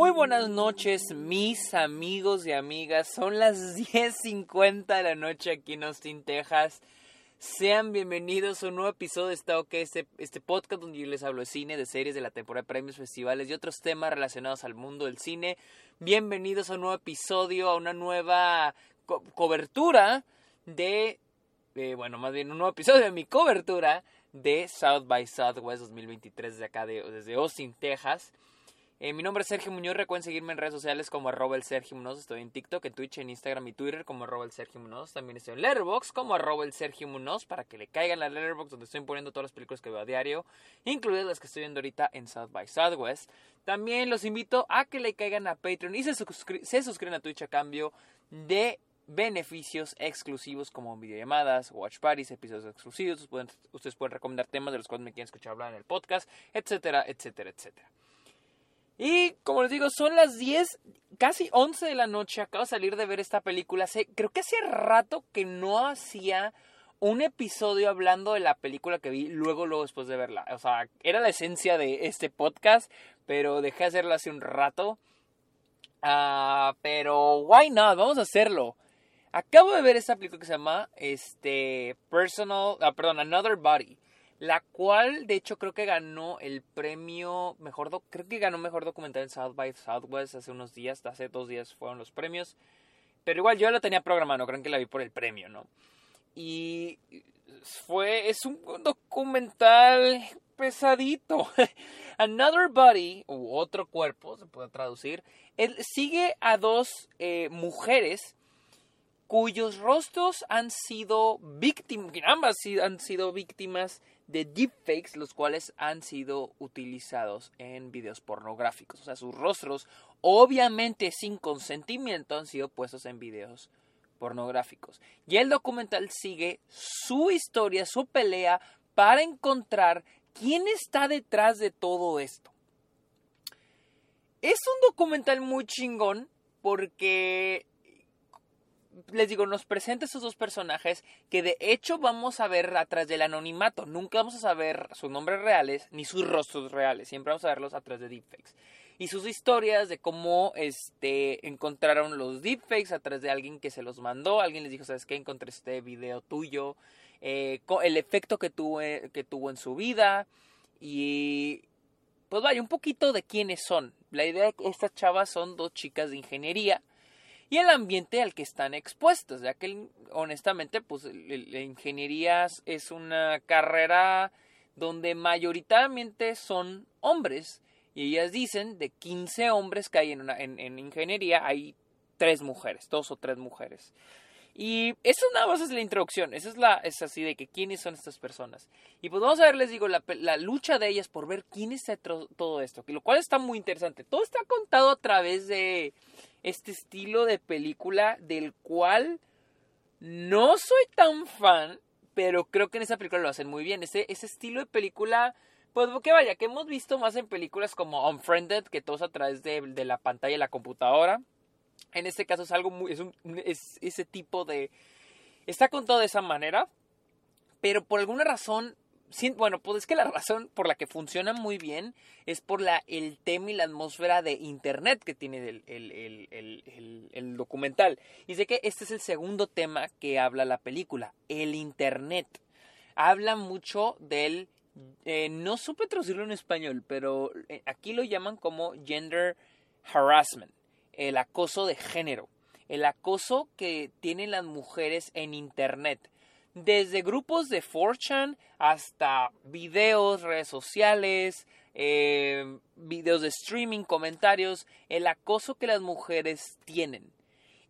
Muy buenas noches, mis amigos y amigas. Son las 10.50 de la noche aquí en Austin, Texas. Sean bienvenidos a un nuevo episodio de Está OK, este, este podcast donde yo les hablo de cine, de series, de la temporada de premios, festivales y otros temas relacionados al mundo del cine. Bienvenidos a un nuevo episodio, a una nueva cobertura de, bueno, más bien un nuevo episodio de mi cobertura de South by Southwest 2023 desde acá, de, desde Austin, Texas. Eh, mi nombre es Sergio Muñoz. Recuerden seguirme en redes sociales como arroba el Sergio Muñoz. Estoy en TikTok, en Twitch, en Instagram y Twitter como arroba el Sergio Muñoz. También estoy en Letterboxd como arroba el Sergio Muñoz para que le caigan la Letterboxd donde estoy poniendo todas las películas que veo a diario, incluidas las que estoy viendo ahorita en South by Southwest. También los invito a que le caigan a Patreon y se, se suscriban a Twitch a cambio de beneficios exclusivos como videollamadas, watch parties, episodios exclusivos. ustedes pueden recomendar temas de los cuales me quieren escuchar hablar en el podcast, etcétera, etcétera, etcétera. Y como les digo, son las 10, casi 11 de la noche. Acabo de salir de ver esta película. Creo que hace rato que no hacía un episodio hablando de la película que vi luego, luego después de verla. O sea, era la esencia de este podcast, pero dejé de hacerlo hace un rato. Ah, pero why not? Vamos a hacerlo. Acabo de ver esta película que se llama este Personal, ah, perdón, Another Body la cual de hecho creo que ganó el premio mejor creo que ganó mejor documental en South by Southwest hace unos días, hace dos días fueron los premios, pero igual yo la tenía programada, no creo que la vi por el premio, ¿no? Y fue es un documental pesadito. Another Body, u otro cuerpo, se puede traducir, él sigue a dos eh, mujeres cuyos rostros han sido víctimas, ambas han sido víctimas de deepfakes, los cuales han sido utilizados en videos pornográficos. O sea, sus rostros, obviamente sin consentimiento, han sido puestos en videos pornográficos. Y el documental sigue su historia, su pelea para encontrar quién está detrás de todo esto. Es un documental muy chingón porque les digo, nos presenta esos dos personajes que de hecho vamos a ver atrás del anonimato. Nunca vamos a saber sus nombres reales ni sus rostros reales. Siempre vamos a verlos atrás de deepfakes. Y sus historias de cómo este, encontraron los deepfakes a través de alguien que se los mandó. Alguien les dijo, ¿sabes qué? Encontré este video tuyo. Eh, el efecto que tuvo, que tuvo en su vida. Y pues vaya, un poquito de quiénes son. La idea de que estas chavas son dos chicas de ingeniería y el ambiente al que están expuestos, ya que honestamente pues la ingeniería es una carrera donde mayoritariamente son hombres y ellas dicen de 15 hombres que hay en, en, ingeniería hay tres mujeres, dos o tres mujeres. Y eso nada más es la introducción, esa es la, es así de que quiénes son estas personas. Y pues vamos a ver, les digo, la, la lucha de ellas por ver quién es todo esto, lo cual está muy interesante. Todo está contado a través de este estilo de película del cual no soy tan fan, pero creo que en esa película lo hacen muy bien. Ese, ese estilo de película, pues que vaya, que hemos visto más en películas como Unfriended, que todo es a través de, de la pantalla de la computadora. En este caso es algo muy, es, un, es ese tipo de... Está contado de esa manera, pero por alguna razón bueno, pues es que la razón por la que funciona muy bien es por la, el tema y la atmósfera de internet que tiene el, documental. Y sé que este es el segundo tema que habla la película, el internet. Habla mucho del, eh, no supe traducirlo en español, pero eh, aquí lo llaman como gender harassment, el acoso de género, el acoso que tienen las mujeres en internet desde grupos de 4chan hasta videos, redes sociales, eh, videos de streaming, comentarios, el acoso que las mujeres tienen.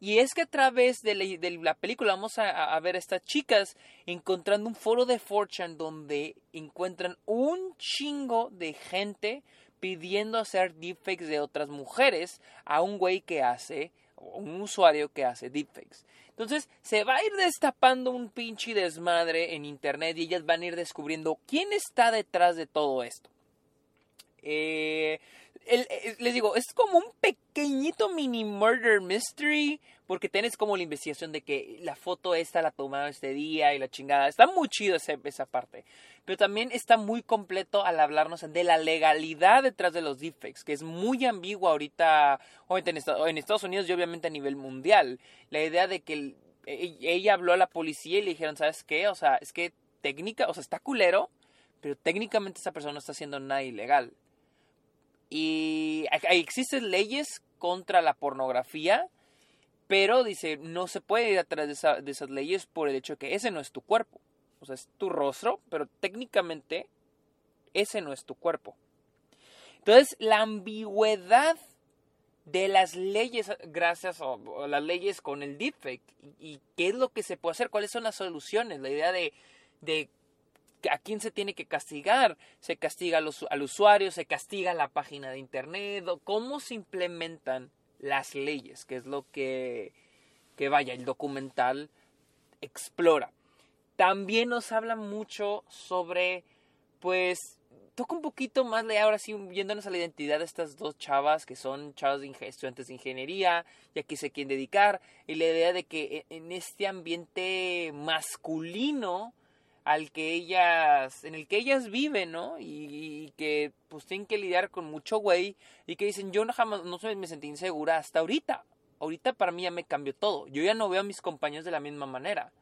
Y es que a través de la, película vamos a, ver a estas chicas encontrando un foro de 4chan donde encuentran un chingo de gente pidiendo hacer deepfakes de otras mujeres a un güey que hace, o un usuario que hace deepfakes. Entonces se va a ir destapando un pinche desmadre en internet y ellas van a ir descubriendo quién está detrás de todo esto. Eh, eh, les digo, es como un pequeñito mini murder mystery porque tienes como la investigación de que la foto esta la tomaron este día y la chingada. Está muy chido esa parte. Pero también está muy completo al hablarnos de la legalidad detrás de los deepfakes, que es muy ambigua ahorita, obviamente en Estados Unidos y obviamente a nivel mundial. La idea de que e, ella habló a la policía y le dijeron, ¿sabes qué? O sea, es que técnica, o sea, está culero, pero técnicamente esa persona no está haciendo nada ilegal. Y existen leyes contra la pornografía, pero dice, no se puede ir atrás de, esas leyes por el hecho de que ese no es tu cuerpo. O sea, es tu rostro, pero técnicamente ese no es tu cuerpo. Entonces, la ambigüedad de las leyes, gracias a, las leyes con el deepfake, y, qué es lo que se puede hacer, cuáles son las soluciones, la idea de, de a quién se tiene que castigar. Se castiga al usuario, se castiga la página de internet, cómo se implementan las leyes, que es lo que, que vaya, el documental explora. También nos habla mucho sobre, pues, toca un poquito más ahora sí, viéndonos a la identidad de estas dos chavas que son chavas de estudiantes de ingeniería y aquí se quieren dedicar y la idea de que e, en este ambiente masculino al que ellas, en el que ellas viven, ¿no? Y, que pues tienen que lidiar con mucho güey y que dicen, yo no jamás, no me sentí insegura hasta ahorita. Ahorita para mí ya me cambió todo. Yo ya no veo a mis compañeros de la misma manera.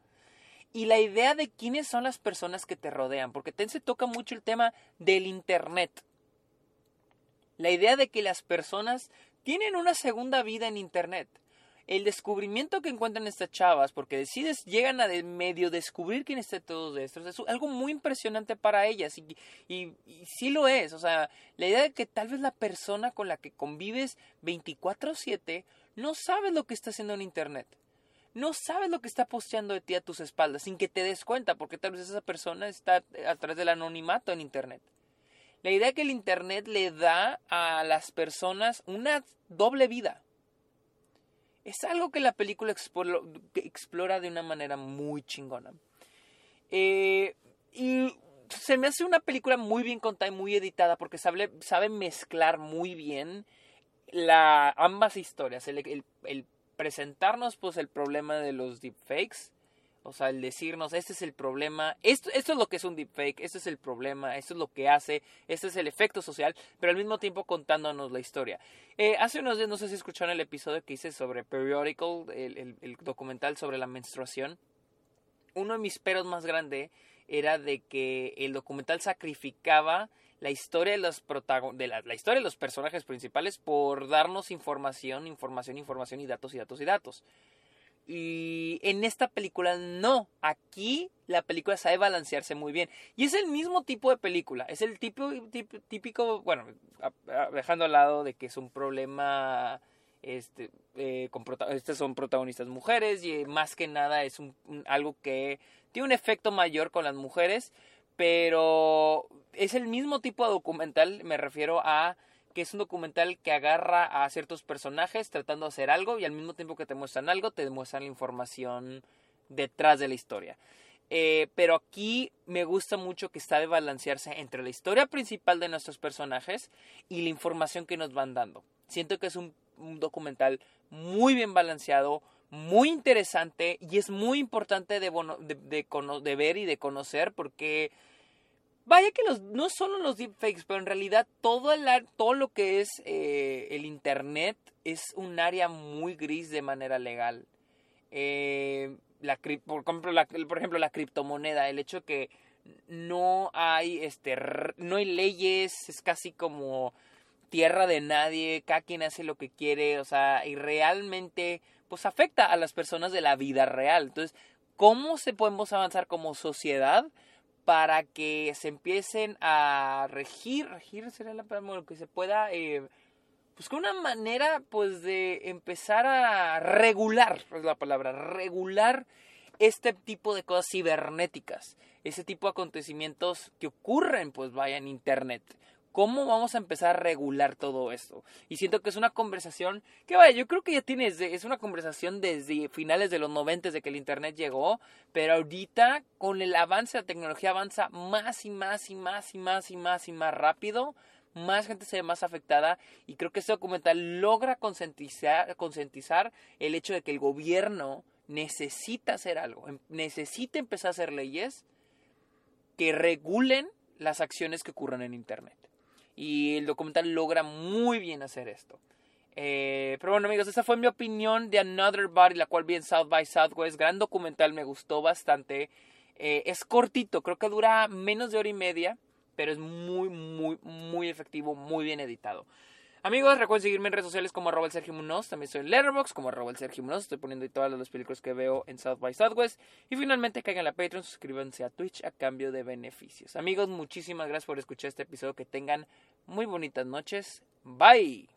Y la idea de quiénes son las personas que te rodean, porque ten se toca mucho el tema del Internet. La idea de que las personas tienen una segunda vida en Internet el descubrimiento que encuentran estas chavas, porque decides, llegan a de medio descubrir quién está todo esto, es algo muy impresionante para ellas y, y, sí lo es, o sea, la idea de que tal vez la persona con la que convives 24/7 no sabe lo que está haciendo en Internet. No sabes lo que está posteando de ti a tus espaldas sin que te des cuenta, porque tal vez esa persona está a través del anonimato en Internet. La idea que el Internet le da a las personas una doble vida es algo que la película explora, de una manera muy chingona. Eh, y se me hace una película muy bien contada y muy editada porque sabe, sabe mezclar muy bien ambas historias. El, el, presentarnos pues el problema de los deepfakes o sea, el decirnos, este es el problema, esto, esto es lo que es un deepfake, este es el problema, esto es lo que hace, este es el efecto social, pero al mismo tiempo contándonos la historia. Eh, hace unos días, no sé si escucharon el episodio que hice sobre Periodical, el, documental sobre la menstruación. Uno de mis peros más grandes era de que el documental sacrificaba la historia de los de la, historia de los personajes principales por darnos información, información, información y datos y datos y datos. Y en esta película no. Aquí la película sabe balancearse muy bien. Y es el mismo tipo de película. Es el tipo, típico, bueno, dejando al lado de que es un problema, este, eh, con estas son protagonistas mujeres y más que nada es un, algo que tiene un efecto mayor con las mujeres. Pero es el mismo tipo de documental, me refiero a que es un documental que agarra a ciertos personajes tratando de hacer algo y al mismo tiempo que te muestran algo, te demuestran la información detrás de la historia. Eh, pero aquí me gusta mucho que sabe balancearse entre la historia principal de nuestros personajes y la información que nos van dando. Siento que es un, documental muy bien balanceado, muy interesante y es muy importante de, de, de ver y de conocer porque Vaya que los, no solo los deepfakes, pero en realidad todo, el, todo lo que es eh, el Internet es un área muy gris de manera legal. Eh, la, por, ejemplo, la, por ejemplo, la criptomoneda, el hecho que no hay, este, no hay leyes, es casi como tierra de nadie, cada quien hace lo que quiere, o sea, y realmente pues afecta a las personas de la vida real. Entonces, ¿cómo se podemos avanzar como sociedad? Para que se empiecen a regir, regir sería la palabra, que se pueda, eh, pues una manera, pues de empezar a regular, es la palabra, regular este tipo de cosas cibernéticas, ese tipo de acontecimientos que ocurren, pues vaya en Internet. ¿Cómo vamos a empezar a regular todo esto? Y siento que es una conversación que, vaya, yo creo que ya tienes, es una conversación desde finales de los 90, de que el Internet llegó, pero ahorita con el avance, la tecnología avanza más y más y más y más y más y más rápido, más gente se ve más afectada y creo que este documental logra concientizar, concientizar el hecho de que el gobierno necesita hacer algo, em, necesita empezar a hacer leyes que regulen las acciones que ocurren en Internet. Y el documental logra muy bien hacer esto. Eh, pero bueno amigos, esa fue mi opinión de Another Body, la cual vi en South by Southwest. Gran documental, me gustó bastante. Eh, es cortito, creo que dura menos de hora y media, pero es muy, muy, muy efectivo, muy bien editado. Amigos, recuerden seguirme en redes sociales como arroba Sergio Munoz. También soy en Letterboxd como arroba Sergio Munoz. Estoy poniendo ahí todas las películas que veo en South by Southwest. Y finalmente caigan a la Patreon, suscríbanse a Twitch a cambio de beneficios. Amigos, muchísimas gracias por escuchar este episodio. Que tengan muy bonitas noches. Bye.